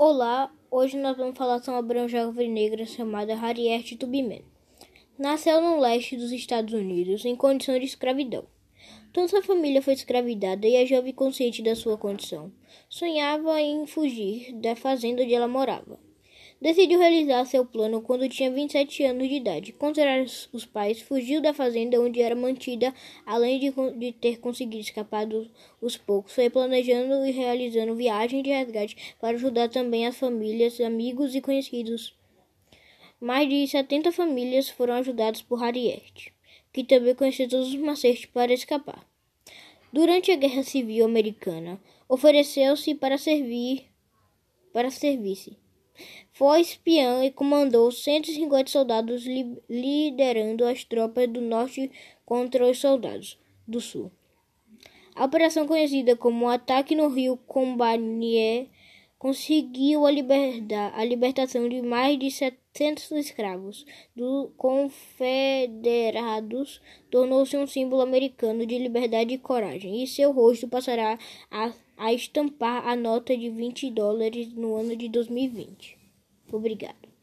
Olá, hoje nós vamos falar sobre uma jovem negra chamada Harriet Tubman. Nasceu no leste dos Estados Unidos em condição de escravidão. Toda sua família foi escravidada e a jovem, consciente da sua condição, sonhava em fugir da fazenda onde ela morava. Decidiu realizar seu plano quando tinha 27 anos de idade. Contra os pais, fugiu da fazenda onde era mantida, além de, de ter conseguido escapar dos poucos. Foi planejando e realizando viagens de resgate para ajudar também as famílias, amigos e conhecidos. Mais de 70 famílias foram ajudadas por Harriet, que também conhecia todos os macetes para escapar. Durante a Guerra Civil Americana, ofereceu-se para servir para servir-se foi espiã e comandou 150 soldados, li liderando as tropas do norte contra os soldados do sul. A operação conhecida como Ataque no Rio Combanier conseguiu a, a libertação de mais de 700 escravos dos confederados, tornou-se um símbolo americano de liberdade e coragem, e seu rosto passará a, a estampar a nota de 20 dólares no ano de 2020. Obrigado.